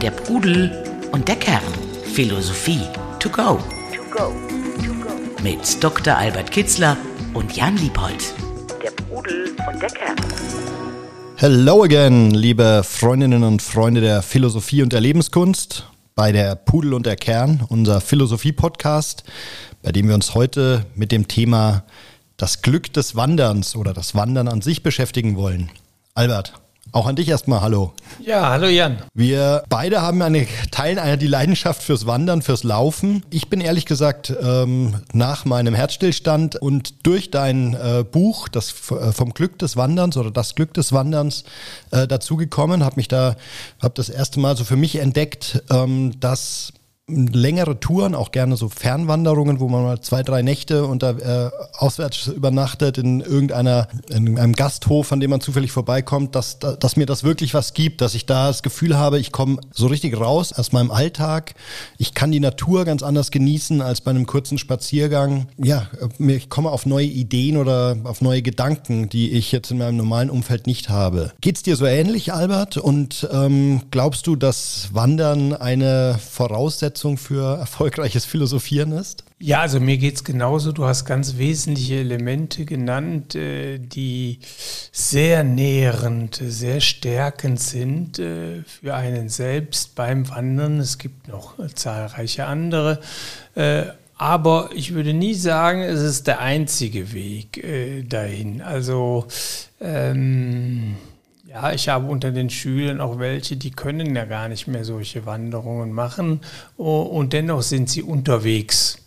Der Pudel und der Kern. Philosophie to go. Mit Dr. Albert Kitzler und Jan Liebold. Der Pudel und der Kern. Hello again, liebe Freundinnen und Freunde der Philosophie und der Lebenskunst bei der Pudel und der Kern, unser Philosophie-Podcast, bei dem wir uns heute mit dem Thema das Glück des Wanderns oder das Wandern an sich beschäftigen wollen. Albert, auch an dich erstmal Hallo. Ja, hallo Jan. Wir beide haben eine, teilen eine, die Leidenschaft fürs Wandern, fürs Laufen. Ich bin ehrlich gesagt ähm, nach meinem Herzstillstand und durch dein äh, Buch, das äh, vom Glück des Wanderns oder das Glück des Wanderns äh, dazugekommen, habe mich da, habe das erste Mal so für mich entdeckt, ähm, dass längere Touren, auch gerne so Fernwanderungen, wo man mal zwei, drei Nächte unter, äh, auswärts übernachtet in irgendeiner, in einem Gasthof, an dem man zufällig vorbeikommt, dass, dass mir das wirklich was gibt, dass ich da das Gefühl habe, ich komme so richtig raus aus meinem Alltag. Ich kann die Natur ganz anders genießen als bei einem kurzen Spaziergang. Ja, ich komme auf neue Ideen oder auf neue Gedanken, die ich jetzt in meinem normalen Umfeld nicht habe. Geht's dir so ähnlich, Albert? Und ähm, glaubst du, dass Wandern eine Voraussetzung Voraussetzung für erfolgreiches Philosophieren ist? Ja, also mir geht es genauso. Du hast ganz wesentliche Elemente genannt, äh, die sehr nährend, sehr stärkend sind äh, für einen selbst beim Wandern. Es gibt noch zahlreiche andere. Äh, aber ich würde nie sagen, es ist der einzige Weg dahin. Also ähm, ja, ich habe unter den Schülern auch welche, die können ja gar nicht mehr solche Wanderungen machen und dennoch sind sie unterwegs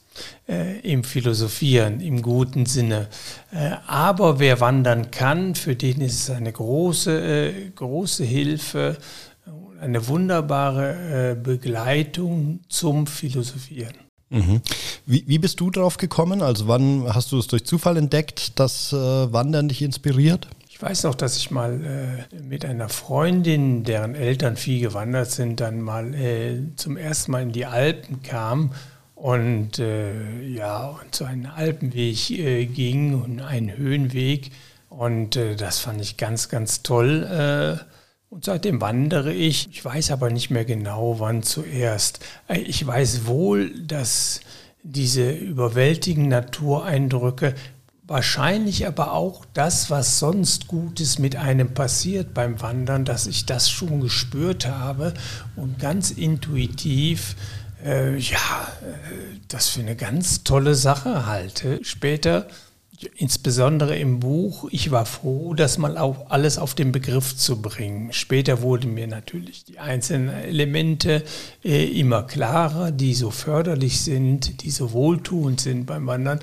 äh, im Philosophieren, im guten Sinne. Äh, aber wer wandern kann, für den ist es eine große, äh, große Hilfe, eine wunderbare äh, Begleitung zum Philosophieren. Mhm. Wie, wie, bist du drauf gekommen? Also wann hast du es durch Zufall entdeckt, dass äh, Wandern dich inspiriert? Ich weiß noch, dass ich mal äh, mit einer Freundin, deren Eltern viel gewandert sind, dann mal äh, zum ersten Mal in die Alpen kam und äh, ja, und so einen Alpenweg äh, ging und einen Höhenweg. Und äh, das fand ich ganz, ganz toll. Äh, und seitdem wandere ich. Ich weiß aber nicht mehr genau, wann zuerst. Ich weiß wohl, dass diese überwältigenden Natureindrücke Wahrscheinlich aber auch das, was sonst Gutes mit einem passiert beim Wandern, dass ich das schon gespürt habe und ganz intuitiv äh, ja, äh, das für eine ganz tolle Sache halte. Später insbesondere im Buch, ich war froh, das mal auf, alles auf den Begriff zu bringen. Später wurden mir natürlich die einzelnen Elemente äh, immer klarer, die so förderlich sind, die so wohltuend sind beim Wandern.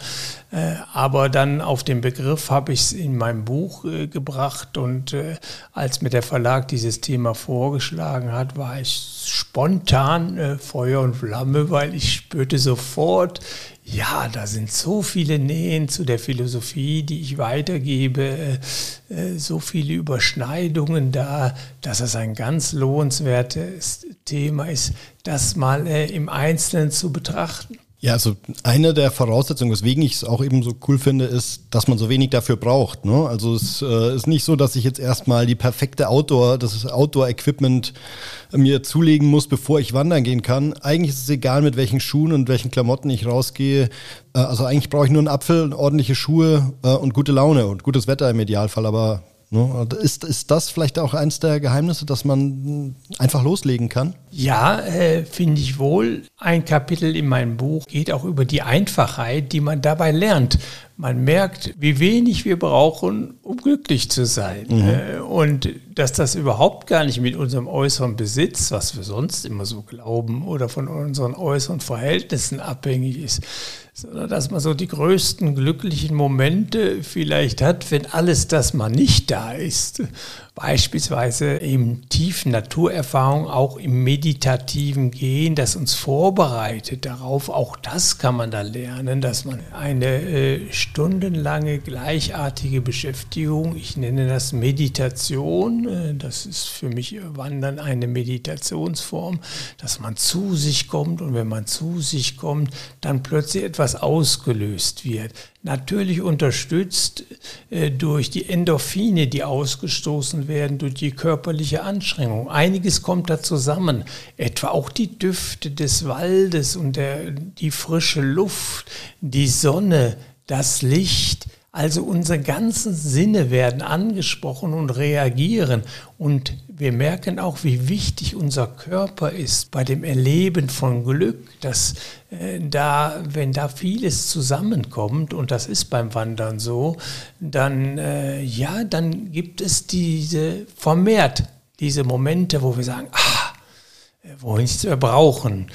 Äh, aber dann auf den Begriff habe ich es in meinem Buch äh, gebracht und äh, als mir der Verlag dieses Thema vorgeschlagen hat, war ich spontan äh, Feuer und Flamme, weil ich spürte sofort, ja, da sind so viele Nähen zu der Philosophie, die ich weitergebe, äh, äh, so viele Überschneidungen da, dass es ein ganz lohnenswertes Thema ist, das mal äh, im Einzelnen zu betrachten. Ja, also eine der Voraussetzungen, weswegen ich es auch eben so cool finde, ist, dass man so wenig dafür braucht. Ne? Also es äh, ist nicht so, dass ich jetzt erstmal die perfekte Outdoor, das Outdoor-Equipment mir zulegen muss, bevor ich wandern gehen kann. Eigentlich ist es egal, mit welchen Schuhen und welchen Klamotten ich rausgehe. Äh, also eigentlich brauche ich nur einen Apfel, ordentliche Schuhe äh, und gute Laune und gutes Wetter im Idealfall. Aber? Ist, ist das vielleicht auch eins der Geheimnisse, dass man einfach loslegen kann? Ja, äh, finde ich wohl. Ein Kapitel in meinem Buch geht auch über die Einfachheit, die man dabei lernt. Man merkt, wie wenig wir brauchen, um glücklich zu sein. Mhm. Äh, und dass das überhaupt gar nicht mit unserem äußeren Besitz, was wir sonst immer so glauben, oder von unseren äußeren Verhältnissen abhängig ist sondern dass man so die größten glücklichen Momente vielleicht hat, wenn alles das mal nicht da ist beispielsweise im tiefen Naturerfahrung, auch im meditativen Gehen, das uns vorbereitet darauf. Auch das kann man da lernen, dass man eine äh, stundenlange gleichartige Beschäftigung, ich nenne das Meditation, äh, das ist für mich Wandern eine Meditationsform, dass man zu sich kommt und wenn man zu sich kommt, dann plötzlich etwas ausgelöst wird. Natürlich unterstützt äh, durch die Endorphine, die ausgestoßen werden, durch die körperliche Anstrengung. Einiges kommt da zusammen, etwa auch die Düfte des Waldes und der, die frische Luft, die Sonne, das Licht, also unsere ganzen Sinne werden angesprochen und reagieren. Und wir merken auch, wie wichtig unser Körper ist bei dem Erleben von Glück, dass äh, da, wenn da vieles zusammenkommt, und das ist beim Wandern so, dann, äh, ja, dann gibt es diese vermehrt diese Momente, wo wir sagen, ah, wo wir nichts mehr brauchen.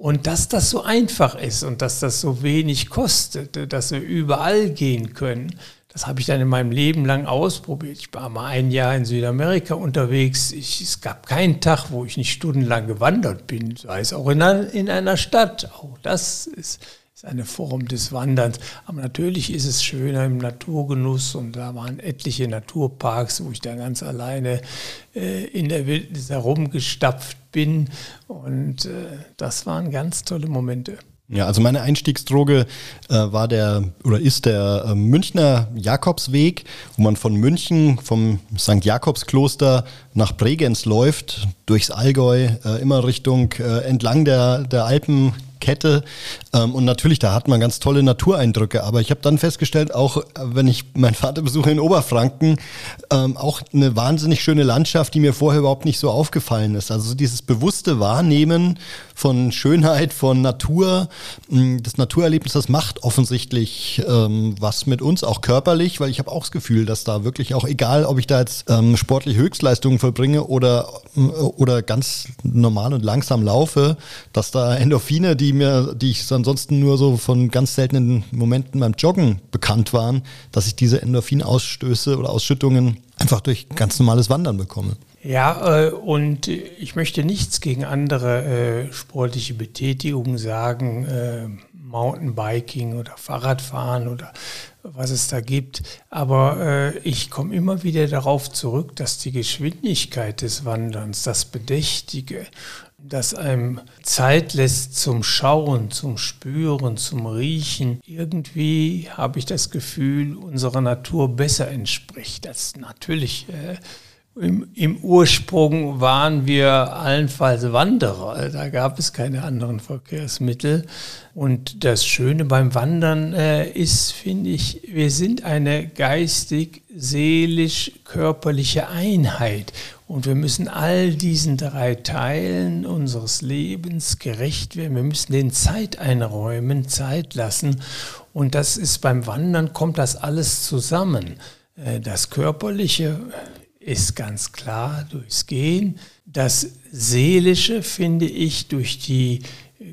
Und dass das so einfach ist und dass das so wenig kostet, dass wir überall gehen können, das habe ich dann in meinem Leben lang ausprobiert. Ich war mal ein Jahr in Südamerika unterwegs. Ich, es gab keinen Tag, wo ich nicht stundenlang gewandert bin, sei es auch in in einer Stadt. Auch das ist ist eine Form des Wanderns. Aber natürlich ist es schöner im Naturgenuss und da waren etliche Naturparks, wo ich da ganz alleine äh, in der Wildnis herumgestapft bin und äh, das waren ganz tolle Momente. Ja, also meine Einstiegsdroge äh, war der oder ist der äh, Münchner Jakobsweg, wo man von München vom St. Jakobskloster nach Bregenz läuft, durchs Allgäu, äh, immer Richtung äh, entlang der, der Alpen Kette. Ähm, und natürlich, da hat man ganz tolle Natureindrücke. Aber ich habe dann festgestellt, auch äh, wenn ich meinen Vater besuche in Oberfranken, ähm, auch eine wahnsinnig schöne Landschaft, die mir vorher überhaupt nicht so aufgefallen ist. Also dieses bewusste Wahrnehmen von Schönheit, von Natur, das Naturerlebnis, das macht offensichtlich ähm, was mit uns, auch körperlich, weil ich habe auch das Gefühl, dass da wirklich auch, egal ob ich da jetzt ähm, sportliche Höchstleistungen vollbringe oder, oder ganz normal und langsam laufe, dass da Endorphine, die mir, die ich ansonsten nur so von ganz seltenen Momenten beim Joggen bekannt waren, dass ich diese Endorphinausstöße oder Ausschüttungen einfach durch ganz normales Wandern bekomme. Ja, äh, und ich möchte nichts gegen andere äh, sportliche Betätigungen sagen, äh, Mountainbiking oder Fahrradfahren oder was es da gibt. Aber ich komme immer wieder darauf zurück, dass die Geschwindigkeit des Wanderns, das Bedächtige, das einem Zeit lässt zum Schauen, zum Spüren, zum Riechen, irgendwie habe ich das Gefühl, unserer Natur besser entspricht. Das natürlich äh, im, Im, Ursprung waren wir allenfalls Wanderer, da gab es keine anderen Verkehrsmittel. Und das Schöne beim Wandern äh, ist, finde ich, wir sind eine geistig, seelisch, körperliche Einheit. Und wir müssen all diesen drei Teilen unseres Lebens gerecht werden. Wir müssen den Zeit einräumen, Zeit lassen. Und das ist beim Wandern, kommt das alles zusammen. Äh, das Körperliche, ist ganz klar durchs Gehen. Das Seelische finde ich durch die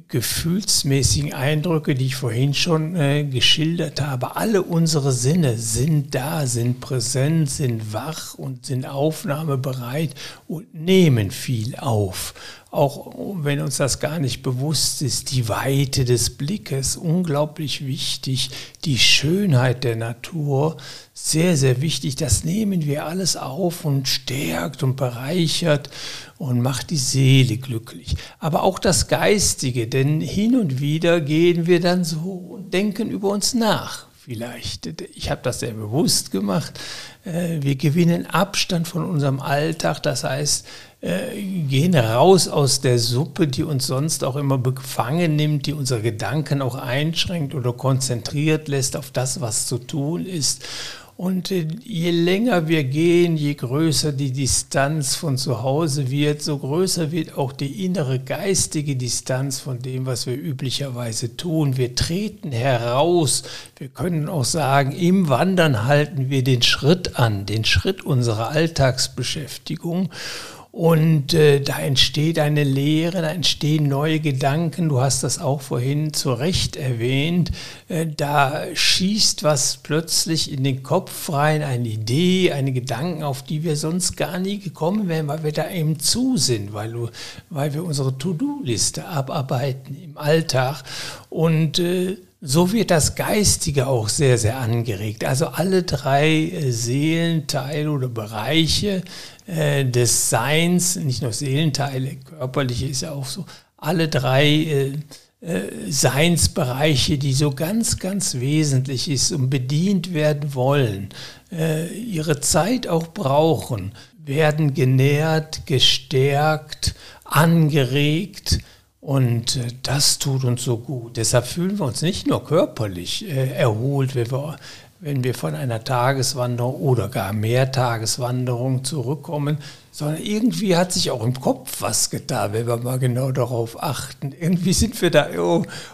gefühlsmäßigen Eindrücke, die ich vorhin schon äh, geschildert habe. Alle unsere Sinne sind da, sind präsent, sind wach und sind aufnahmebereit und nehmen viel auf auch wenn uns das gar nicht bewusst ist, die Weite des Blickes, unglaublich wichtig, die Schönheit der Natur, sehr, sehr wichtig. Das nehmen wir alles auf und stärkt und bereichert und macht die Seele glücklich. Aber auch das Geistige, denn hin und wieder gehen wir dann so und denken über uns nach vielleicht. Ich habe das sehr bewusst gemacht. Äh, wir gewinnen Abstand von unserem Alltag, das heißt, äh, gehen raus aus der Suppe, die uns sonst auch immer befangen nimmt, die unsere Gedanken auch einschränkt oder konzentriert lässt auf das, was zu tun ist und äh, je länger wir gehen, je größer die Distanz von zu Hause wird, so größer wird auch die innere geistige Distanz von dem, was wir üblicherweise tun. Wir treten heraus. Wir können auch sagen, im Wandern halten wir den Schritt an, den Schritt unserer Alltagsbeschäftigung. Und äh, da entsteht eine Lehre, da entstehen neue Gedanken. Du hast das auch vorhin zu Recht erwähnt. Äh, da schießt was plötzlich in den Kopf rein, eine Idee, eine Gedanken, auf die wir sonst gar nie gekommen wären, weil wir da eben zu sind, weil, weil wir unsere To-Do-Liste abarbeiten im Alltag. Und äh, so wird das Geistige auch sehr, sehr angeregt. Also alle drei äh, Seelenteile oder Bereiche äh, des Seins, nicht nur Seelenteile, körperliche ist ja auch so, alle drei äh, äh, Seinsbereiche, die so ganz, ganz wesentlich ist und bedient werden wollen, ihre Zeit auch brauchen, werden genährt, gestärkt, angeregt. Und das tut uns so gut. Deshalb fühlen wir uns nicht nur körperlich erholt, wenn wir, wenn wir von einer Tageswanderung oder gar Mehrtageswanderung zurückkommen, sondern irgendwie hat sich auch im Kopf was getan, wenn wir mal genau darauf achten. Irgendwie sind wir da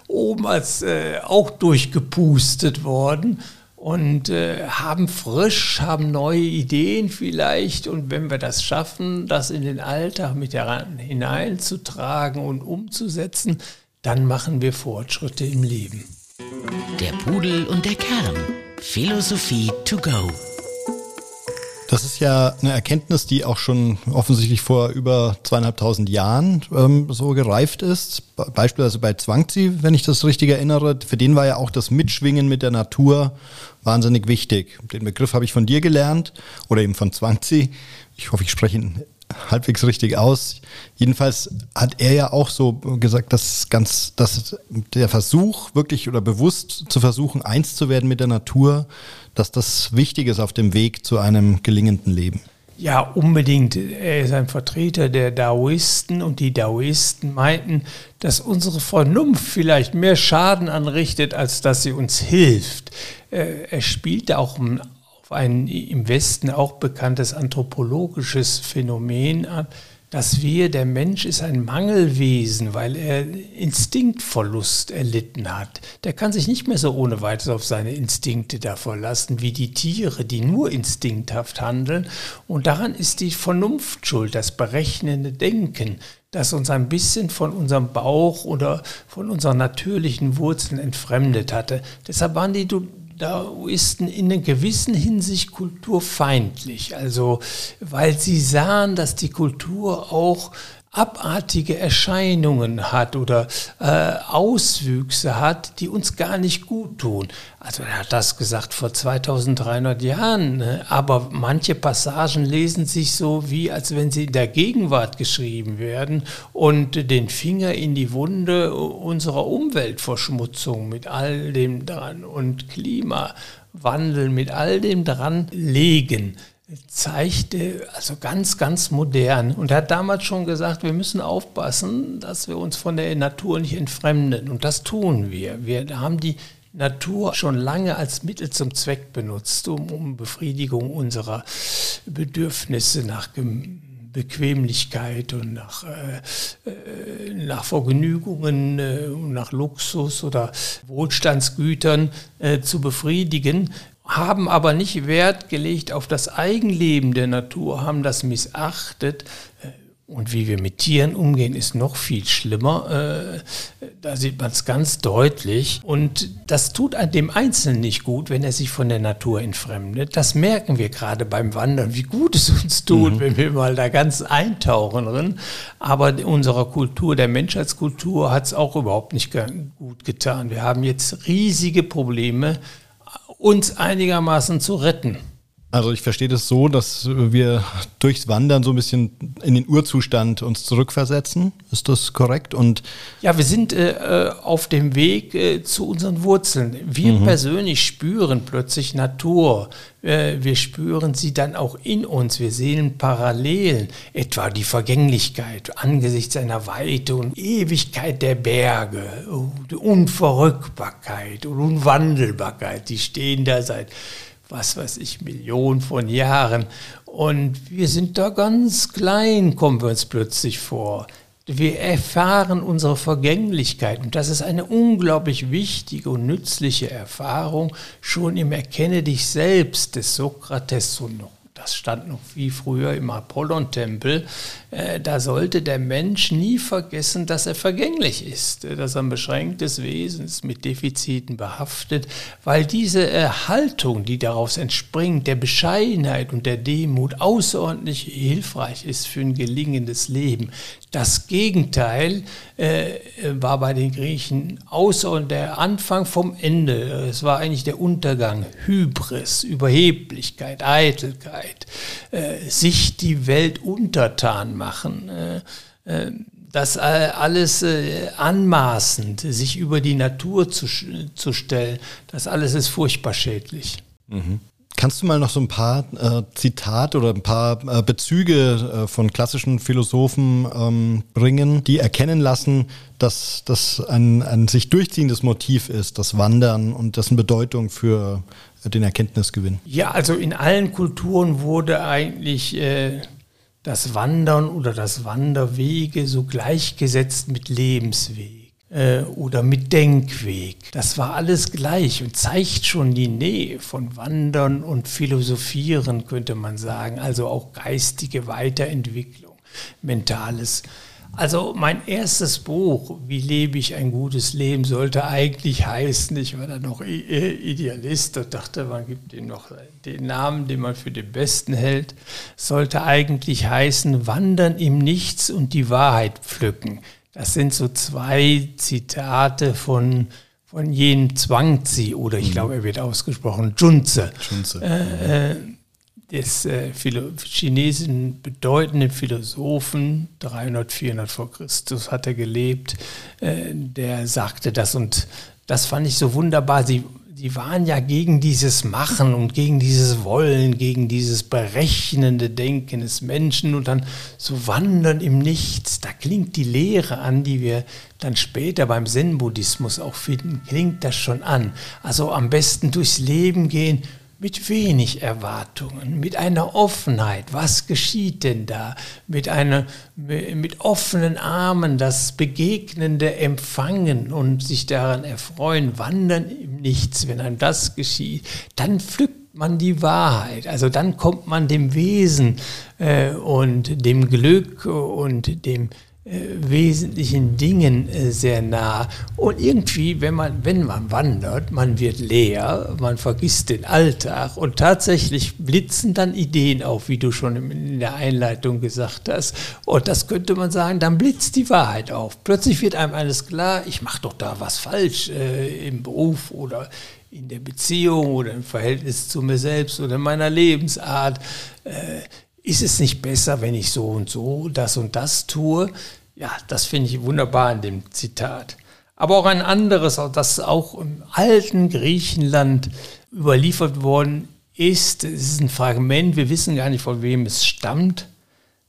oben als äh, auch durchgepustet worden und äh, haben frisch, haben neue Ideen vielleicht. Und wenn wir das schaffen, das in den Alltag mit hineinzutragen und umzusetzen, dann machen wir Fortschritte im Leben. Der Pudel und der Kern. Philosophie to go. Das ist ja eine Erkenntnis, die auch schon offensichtlich vor über zweieinhalbtausend Jahren ähm, so gereift ist. Beispielsweise bei Zwangzi, wenn ich das richtig erinnere. Für den war ja auch das Mitschwingen mit der Natur wahnsinnig wichtig. Den Begriff habe ich von dir gelernt oder eben von Zwangzi. Ich hoffe, ich spreche ihn halbwegs richtig aus. Jedenfalls hat er ja auch so gesagt, dass ganz, dass der Versuch wirklich oder bewusst zu versuchen, eins zu werden mit der Natur, dass das wichtig ist auf dem Weg zu einem gelingenden Leben. Ja, unbedingt. Er ist ein Vertreter der Daoisten und die Daoisten meinten, dass unsere Vernunft vielleicht mehr Schaden anrichtet, als dass sie uns hilft. Äh, er spielte auch ein im Westen auch bekanntes anthropologisches Phänomen an, dass wir, der Mensch ist ein Mangelwesen, weil er Instinktverlust erlitten hat. Der kann sich nicht mehr so ohne weiteres auf seine Instinkte da verlassen, wie die Tiere, die nur instinkthaft handeln. Und daran ist die Vernunft schuld, das berechnende Denken, das uns ein bisschen von unserem Bauch oder von unseren natürlichen Wurzeln entfremdet hatte. Deshalb waren die Daoisten in einer gewissen Hinsicht kulturfeindlich. Also, weil sie sahen, dass die Kultur auch abartige Erscheinungen hat oder äh, Auswüchse hat, die uns gar nicht gut tun. Also er hat das gesagt vor 2300 Jahren, ne? aber manche Passagen lesen sich so wie, als wenn sie in der Gegenwart geschrieben werden und den Finger in die Wunde unserer Umweltverschmutzung mit all dem dran und Klimawandel mit all dem dran legen zeigte, also ganz, ganz modern. Und er hat damals schon gesagt, wir müssen aufpassen, dass wir uns von der Natur nicht entfremden. Und das tun wir. Wir haben die Natur schon lange als Mittel zum Zweck benutzt, um, um Befriedigung unserer Bedürfnisse nach Bequemlichkeit und nach, äh, äh, nach Vergnügungen, äh, nach Luxus oder Wohlstandsgütern äh, zu befriedigen haben aber nicht Wert gelegt auf das Eigenleben der Natur, haben das missachtet. Und wie wir mit Tieren umgehen, ist noch viel schlimmer. Äh, da sieht man es ganz deutlich. Und das tut dem Einzelnen nicht gut, wenn er sich von der Natur entfremdet. Das merken wir gerade beim Wandern, wie gut es uns tut, mhm. wenn wir mal da ganz eintauchen drin. Aber unserer Kultur, der Menschheitskultur, hat es auch überhaupt nicht gut getan. Wir haben jetzt riesige Probleme uns einigermaßen zu retten. Also ich verstehe das so, dass wir durchs Wandern so ein bisschen in den Urzustand uns zurückversetzen. Ist das korrekt? Und ja, wir sind äh, auf dem Weg äh, zu unseren Wurzeln. Wir mhm. persönlich spüren plötzlich Natur. Äh, wir spüren sie dann auch in uns. Wir sehen Parallelen, etwa die Vergänglichkeit angesichts einer Weite und Ewigkeit der Berge, die Unverrückbarkeit und Unwandelbarkeit. Die stehen da seit was weiß ich, Millionen von Jahren. Und wir sind da ganz klein, kommen wir uns plötzlich vor. Wir erfahren unsere Vergänglichkeit und das ist eine unglaublich wichtige und nützliche Erfahrung schon im Erkenne dich selbst des Sokrates so noch das stand noch wie früher im Apollon-Tempel, äh, da sollte der Mensch nie vergessen, dass er vergänglich ist, äh, dass er ein beschränktes Wesen ist, mit Defiziten behaftet, weil diese äh, Haltung, die daraus entspringt, der Bescheidenheit und der Demut außerordentlich hilfreich ist für ein gelingendes Leben. Das Gegenteil äh, war bei den Griechen außer der Anfang vom Ende. Es war eigentlich der Untergang, Hybris, Überheblichkeit, Eitelkeit, äh, sich die Welt untertan machen. Äh, äh das alles äh, anmaßend, sich über die Natur zu, zu stellen, das alles ist furchtbar schädlich. Mhm. Kannst du mal noch so ein paar äh, Zitate oder ein paar äh, Bezüge äh, von klassischen Philosophen ähm, bringen, die erkennen lassen, dass das ein, ein sich durchziehendes Motiv ist, das Wandern und dessen Bedeutung für den Erkenntnisgewinn? Ja, also in allen Kulturen wurde eigentlich äh, das Wandern oder das Wanderwege so gleichgesetzt mit Lebensweg äh, oder mit Denkweg. Das war alles gleich und zeigt schon die Nähe von Wandern und Philosophieren, könnte man sagen. Also auch geistige Weiterentwicklung, mentales. Also mein erstes Buch, Wie lebe ich ein gutes Leben, sollte eigentlich heißen, ich war da noch Idealist und dachte, man gibt ihm noch den Namen, den man für den besten hält, sollte eigentlich heißen, Wandern im Nichts und die Wahrheit pflücken. Das sind so zwei Zitate von, von Jen Zwangzi oder ich mhm. glaube, er wird ausgesprochen, Junze. Junze. Äh, äh, des äh, chinesischen bedeutenden Philosophen, 300, 400 vor Christus hat er gelebt, äh, der sagte das und das fand ich so wunderbar. Sie die waren ja gegen dieses Machen und gegen dieses Wollen, gegen dieses berechnende Denken des Menschen und dann so wandern im Nichts. Da klingt die Lehre an, die wir dann später beim Zen-Buddhismus auch finden, klingt das schon an. Also am besten durchs Leben gehen mit wenig Erwartungen, mit einer Offenheit. Was geschieht denn da? Mit, einer, mit offenen Armen das Begegnende empfangen und sich daran erfreuen, wandern im Nichts. Wenn einem das geschieht, dann pflückt man die Wahrheit. Also dann kommt man dem Wesen äh, und dem Glück und dem wesentlichen Dingen äh, sehr nah. Und irgendwie, wenn man, wenn man wandert, man wird leer, man vergisst den Alltag und tatsächlich blitzen dann Ideen auf, wie du schon in der Einleitung gesagt hast. Und das könnte man sagen, dann blitzt die Wahrheit auf. Plötzlich wird einem alles klar, ich mache doch da was falsch äh, im Beruf oder in der Beziehung oder im Verhältnis zu mir selbst oder in meiner Lebensart. Äh, ist es nicht besser, wenn ich so und so das und das tue? Ja, das finde ich wunderbar in dem Zitat. Aber auch ein anderes, das auch im alten Griechenland überliefert worden ist, es ist ein Fragment, wir wissen gar nicht, von wem es stammt.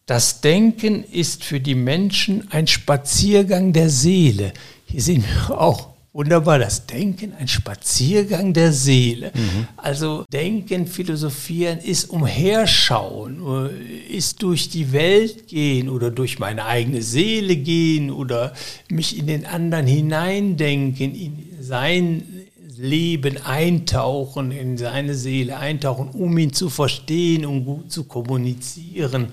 Das Denken ist für die Menschen ein Spaziergang der Seele. Hier sehen wir auch Wunderbar, das Denken, ein Spaziergang der Seele. Mhm. Also Denken, Philosophieren ist Umherschauen, äh, ist durch die Welt gehen oder durch meine eigene Seele gehen oder mich in den anderen hineindenken, in sein Leben eintauchen, in seine Seele eintauchen, um ihn zu verstehen, um gut zu kommunizieren.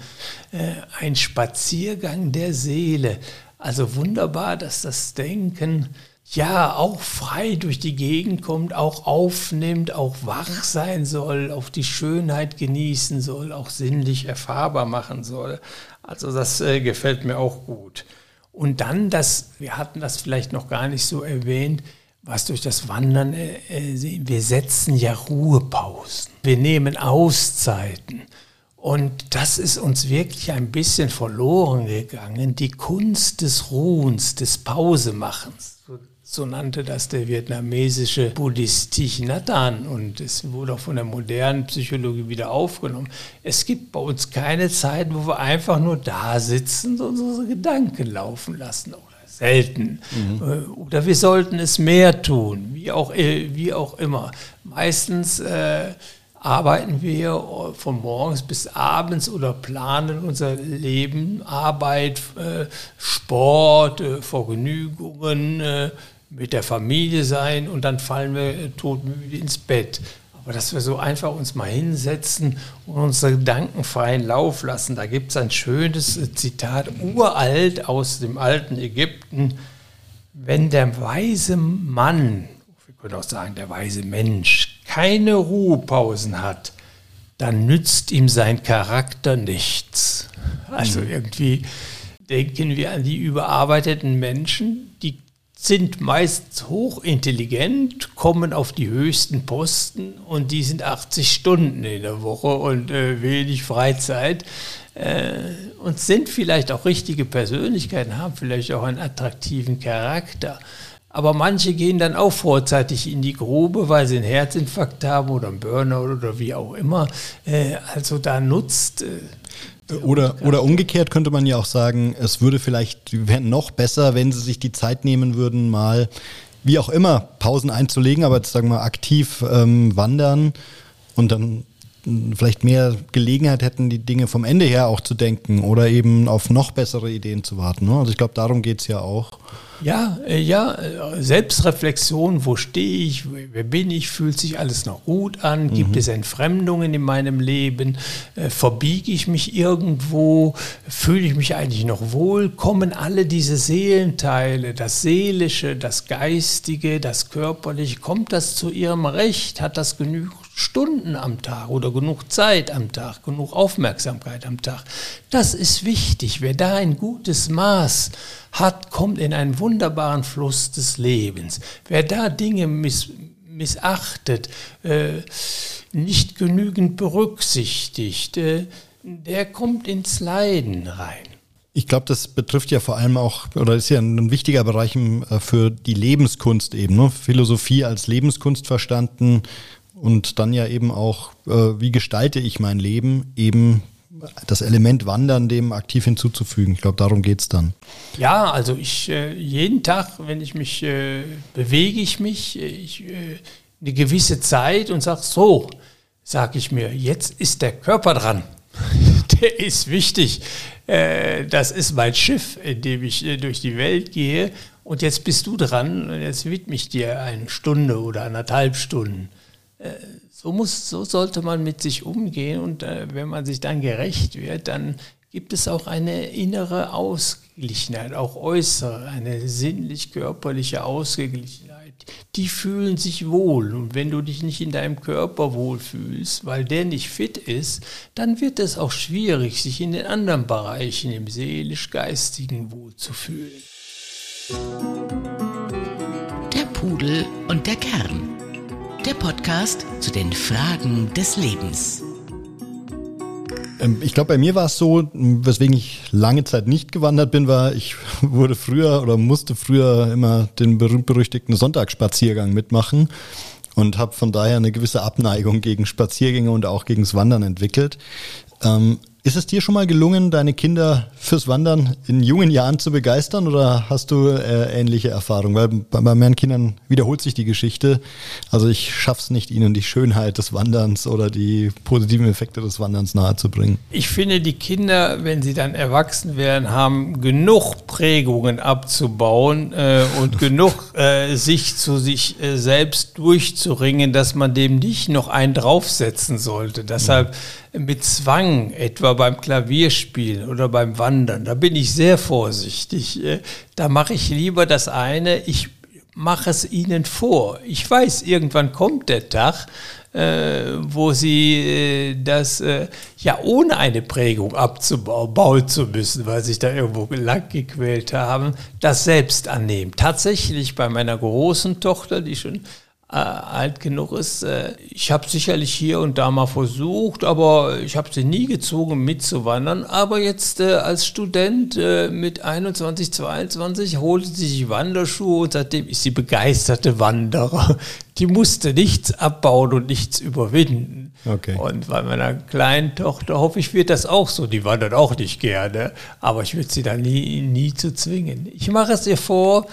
Äh, ein Spaziergang der Seele. Also wunderbar, dass das Denken ja auch frei durch die Gegend kommt, auch aufnimmt, auch wach sein soll, auch die Schönheit genießen soll, auch sinnlich erfahrbar machen soll. Also das äh, gefällt mir auch gut. Und dann das, wir hatten das vielleicht noch gar nicht so erwähnt, was durch das Wandern äh, äh. Wir setzen ja Ruhepausen. Wir nehmen Auszeiten. Und das ist uns wirklich ein bisschen verloren gegangen, die Kunst des Ruhens, des Pausemachens so nannte das der vietnamesische Buddhist Thich Nhat Hanh und es wurde auch von der modernen Psychologie wieder aufgenommen. Es gibt bei uns keine Zeit, wo wir einfach nur da sitzen und unsere Gedanken laufen lassen oder selten. Mhm. Äh, oder wir sollten es mehr tun, wie auch, äh, wie auch immer. Meistens äh, arbeiten wir von morgens bis abends oder planen unser Leben, Arbeit, äh, Sport, äh, Vergnügungen, mit der Familie sein und dann fallen wir todmüde ins Bett. Aber dass wir so einfach uns mal hinsetzen und unsere Gedanken freien Lauf lassen. Da gibt es ein schönes Zitat, uralt aus dem alten Ägypten. Wenn der weise Mann, wir können auch sagen der weise Mensch, keine Ruhepausen hat, dann nützt ihm sein Charakter nichts. Also mhm. irgendwie denken wir an die überarbeiteten Menschen, die sind meist hochintelligent, kommen auf die höchsten Posten und die sind 80 Stunden in der Woche und äh, wenig Freizeit. Äh, und sind vielleicht auch richtige Persönlichkeiten, haben vielleicht auch einen attraktiven Charakter. Aber manche gehen dann auch vorzeitig in die Grube, weil sie einen Herzinfarkt haben oder einen Burnout oder wie auch immer. Äh, also da nutzt. Äh, oder, oder umgekehrt könnte man ja auch sagen, es würde vielleicht noch besser, wenn sie sich die Zeit nehmen würden, mal wie auch immer Pausen einzulegen, aber jetzt sagen wir aktiv ähm, wandern und dann vielleicht mehr Gelegenheit hätten, die Dinge vom Ende her auch zu denken oder eben auf noch bessere Ideen zu warten. Ne? Also ich glaube, darum geht es ja auch. Ja, äh, ja, äh, Selbstreflexion, wo stehe ich, wer bin ich, fühlt sich alles noch gut an, gibt mhm. es Entfremdungen in meinem Leben, äh, verbiege ich mich irgendwo, fühle ich mich eigentlich noch wohl, kommen alle diese Seelenteile, das Seelische, das Geistige, das Körperliche, kommt das zu ihrem Recht, hat das genügend Stunden am Tag oder genug Zeit am Tag, genug Aufmerksamkeit am Tag. Das ist wichtig. Wer da ein gutes Maß hat, kommt in einen wunderbaren Fluss des Lebens. Wer da Dinge miss, missachtet, äh, nicht genügend berücksichtigt, äh, der kommt ins Leiden rein. Ich glaube, das betrifft ja vor allem auch, oder ist ja ein wichtiger Bereich äh, für die Lebenskunst eben. Ne? Philosophie als Lebenskunst verstanden, und dann ja eben auch, äh, wie gestalte ich mein Leben, eben das Element Wandern dem aktiv hinzuzufügen. Ich glaube, darum geht es dann. Ja, also ich äh, jeden Tag, wenn ich mich äh, bewege ich mich ich, äh, eine gewisse Zeit und sage so, sage ich mir, jetzt ist der Körper dran. der ist wichtig. Äh, das ist mein Schiff, in dem ich äh, durch die Welt gehe. Und jetzt bist du dran und jetzt widme ich dir eine Stunde oder anderthalb Stunden so, muss, so sollte man mit sich umgehen und äh, wenn man sich dann gerecht wird, dann gibt es auch eine innere Ausgeglichenheit, auch äußere, eine sinnlich-körperliche Ausgeglichenheit. Die fühlen sich wohl und wenn du dich nicht in deinem Körper wohlfühlst, weil der nicht fit ist, dann wird es auch schwierig, sich in den anderen Bereichen, im seelisch-geistigen wohlzufühlen. Der Pudel und der Kern der Podcast zu den Fragen des Lebens. Ähm, ich glaube, bei mir war es so, weswegen ich lange Zeit nicht gewandert bin, war, ich wurde früher oder musste früher immer den berühmt-berüchtigten Sonntagsspaziergang mitmachen und habe von daher eine gewisse Abneigung gegen Spaziergänge und auch gegen das Wandern entwickelt. Ähm, ist es dir schon mal gelungen, deine Kinder fürs Wandern in jungen Jahren zu begeistern oder hast du äh, ähnliche Erfahrungen? Weil bei, bei meinen Kindern wiederholt sich die Geschichte. Also ich schaffe es nicht, ihnen die Schönheit des Wanderns oder die positiven Effekte des Wanderns nahezubringen. Ich finde, die Kinder, wenn sie dann erwachsen werden, haben genug Prägungen abzubauen äh, und genug äh, sich zu sich äh, selbst durchzuringen, dass man dem nicht noch einen draufsetzen sollte. Deshalb mit Zwang, etwa beim Klavierspielen oder beim Wandern, da bin ich sehr vorsichtig. Äh, da mache ich lieber das eine, ich mache es ihnen vor. Ich weiß, irgendwann kommt der Tag, äh, wo sie äh, das ja ohne eine Prägung abzubauen zu müssen, weil sich da irgendwo lang gequält haben, das selbst annehmen. Tatsächlich bei meiner großen Tochter, die schon äh, alt genug ist. Äh, ich habe sicherlich hier und da mal versucht, aber ich habe sie nie gezwungen mitzuwandern. Aber jetzt äh, als Student äh, mit 21, 22 holte sie sich Wanderschuhe und seitdem ist sie begeisterte Wanderer. Die musste nichts abbauen und nichts überwinden. Okay. Und bei meiner kleinen Tochter hoffe ich, wird das auch so. Die wandert auch nicht gerne, aber ich würde sie da nie, nie zu zwingen. Ich mache es ihr vor,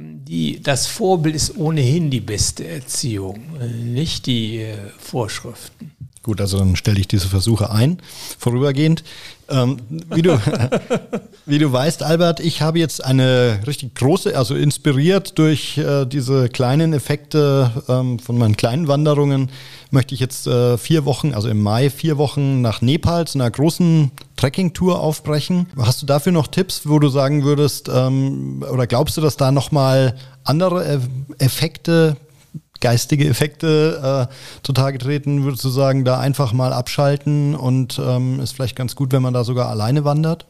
die, das Vorbild ist ohnehin die beste Erziehung, nicht die äh, Vorschriften. Gut, also dann stelle ich diese Versuche ein, vorübergehend. Ähm, wie, du, wie du weißt, Albert, ich habe jetzt eine richtig große, also inspiriert durch äh, diese kleinen Effekte ähm, von meinen kleinen Wanderungen, möchte ich jetzt äh, vier Wochen, also im Mai vier Wochen nach Nepal zu einer großen Trekkingtour aufbrechen. Hast du dafür noch Tipps, wo du sagen würdest, ähm, oder glaubst du, dass da nochmal andere Effekte geistige Effekte äh, zutage treten, würdest du sagen, da einfach mal abschalten und ähm, ist vielleicht ganz gut, wenn man da sogar alleine wandert?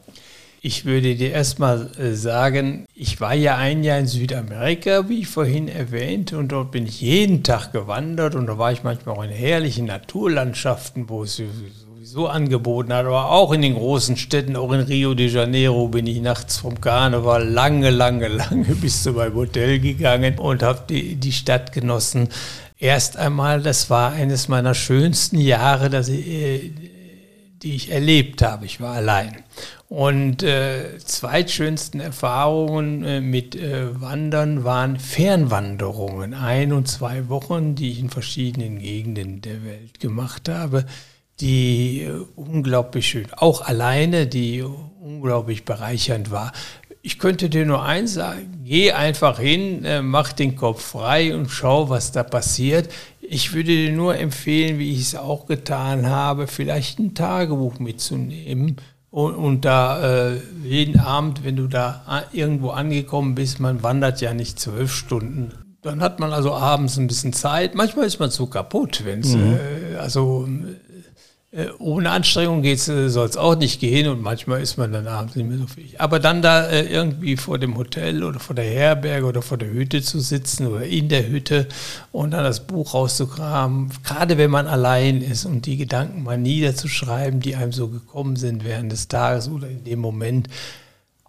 Ich würde dir erstmal äh, sagen, ich war ja ein Jahr in Südamerika, wie ich vorhin erwähnte, und dort bin ich jeden Tag gewandert und da war ich manchmal auch in herrlichen Naturlandschaften, wo es sowieso angeboten hat, aber auch in den großen Städten, auch in Rio de Janeiro bin ich nachts vom Karneval lange, lange, lange bis zu meinem Hotel gegangen und habe die, die Stadt genossen. Erst einmal, das war eines meiner schönsten Jahre, dass ich, äh, die ich erlebt habe. Ich war allein. Und äh, zweitschönsten Erfahrungen äh, mit äh, Wandern waren Fernwanderungen. Ein und zwei Wochen, die ich in verschiedenen Gegenden der Welt gemacht habe, die äh, unglaublich schön, auch alleine, die unglaublich bereichernd war. Ich könnte dir nur eins sagen, geh einfach hin, äh, mach den Kopf frei und schau, was da passiert. Ich würde dir nur empfehlen, wie ich es auch getan habe, vielleicht ein Tagebuch mitzunehmen und, und da äh, jeden Abend, wenn du da irgendwo angekommen bist, man wandert ja nicht zwölf Stunden. Dann hat man also abends ein bisschen Zeit. Manchmal ist man so kaputt, wenn es, mhm. äh, also ohne Anstrengung geht's, äh, soll es auch nicht gehen und manchmal ist man dann abends nicht mehr so fähig. Aber dann da äh, irgendwie vor dem Hotel oder vor der Herberge oder vor der Hütte zu sitzen oder in der Hütte und dann das Buch rauszukramen, gerade wenn man allein ist und die Gedanken mal niederzuschreiben, die einem so gekommen sind während des Tages oder in dem Moment,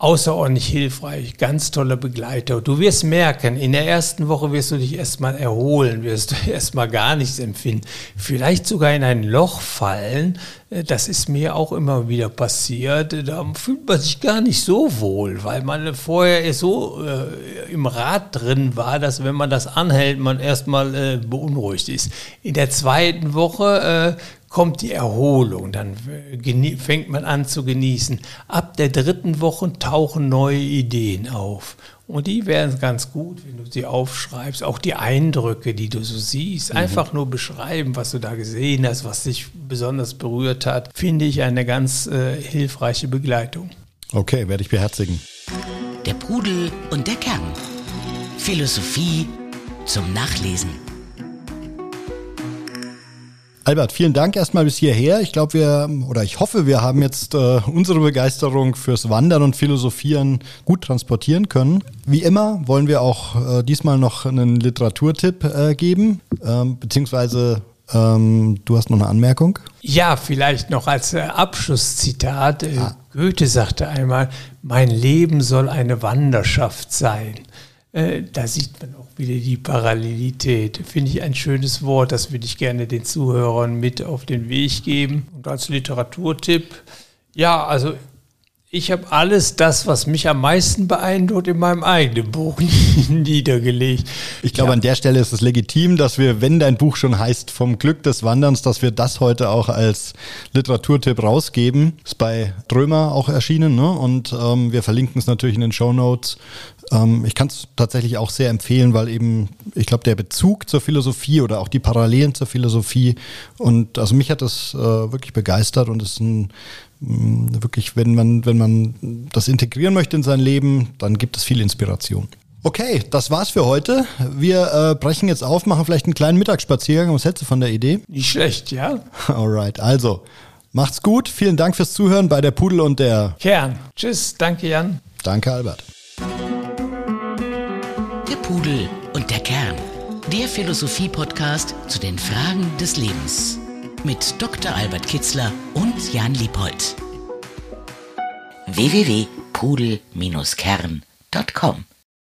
außerordentlich hilfreich, ganz toller Begleiter. Du wirst merken, in der ersten Woche wirst du dich erstmal erholen, wirst du erstmal gar nichts empfinden, vielleicht sogar in ein Loch fallen. Das ist mir auch immer wieder passiert. Da fühlt man sich gar nicht so wohl, weil man vorher so äh, im Rad drin war, dass wenn man das anhält, man erstmal äh, beunruhigt ist. In der zweiten Woche äh, kommt die Erholung, dann fängt man an zu genießen. Ab der dritten Woche tauchen neue Ideen auf. Und die wären ganz gut, wenn du sie aufschreibst. Auch die Eindrücke, die du so siehst. Mhm. Einfach nur beschreiben, was du da gesehen hast, was dich besonders berührt hat, finde ich eine ganz äh, hilfreiche Begleitung. Okay, werde ich beherzigen. Der Pudel und der Kern. Philosophie zum Nachlesen. Albert, vielen Dank erstmal bis hierher. Ich glaube, wir, oder ich hoffe, wir haben jetzt äh, unsere Begeisterung fürs Wandern und Philosophieren gut transportieren können. Wie immer wollen wir auch äh, diesmal noch einen Literaturtipp äh, geben, ähm, beziehungsweise ähm, du hast noch eine Anmerkung? Ja, vielleicht noch als äh, Abschlusszitat. Äh, ah. Goethe sagte einmal, mein Leben soll eine Wanderschaft sein. Äh, da sieht man auch wieder die Parallelität. Finde ich ein schönes Wort, das würde ich gerne den Zuhörern mit auf den Weg geben. Und als Literaturtipp, ja, also ich habe alles das, was mich am meisten beeindruckt, in meinem eigenen Buch niedergelegt. Ich glaube, ja. an der Stelle ist es legitim, dass wir, wenn dein Buch schon heißt Vom Glück des Wanderns, dass wir das heute auch als Literaturtipp rausgeben. Ist bei Drömer auch erschienen ne? und ähm, wir verlinken es natürlich in den Show Notes. Ähm, ich kann es tatsächlich auch sehr empfehlen, weil eben, ich glaube, der Bezug zur Philosophie oder auch die Parallelen zur Philosophie und also mich hat das äh, wirklich begeistert und ist ein wirklich, wenn man, wenn man das integrieren möchte in sein Leben, dann gibt es viel Inspiration. Okay, das war's für heute. Wir äh, brechen jetzt auf, machen vielleicht einen kleinen Mittagsspaziergang. Was hältst du von der Idee? Nicht schlecht, ja. Alright, also macht's gut. Vielen Dank fürs Zuhören bei der Pudel und der Kern. Tschüss, danke Jan. Danke Albert. Pudel und der Kern. Der Philosophie-Podcast zu den Fragen des Lebens. Mit Dr. Albert Kitzler und Jan Liebold. www.pudel-kern.com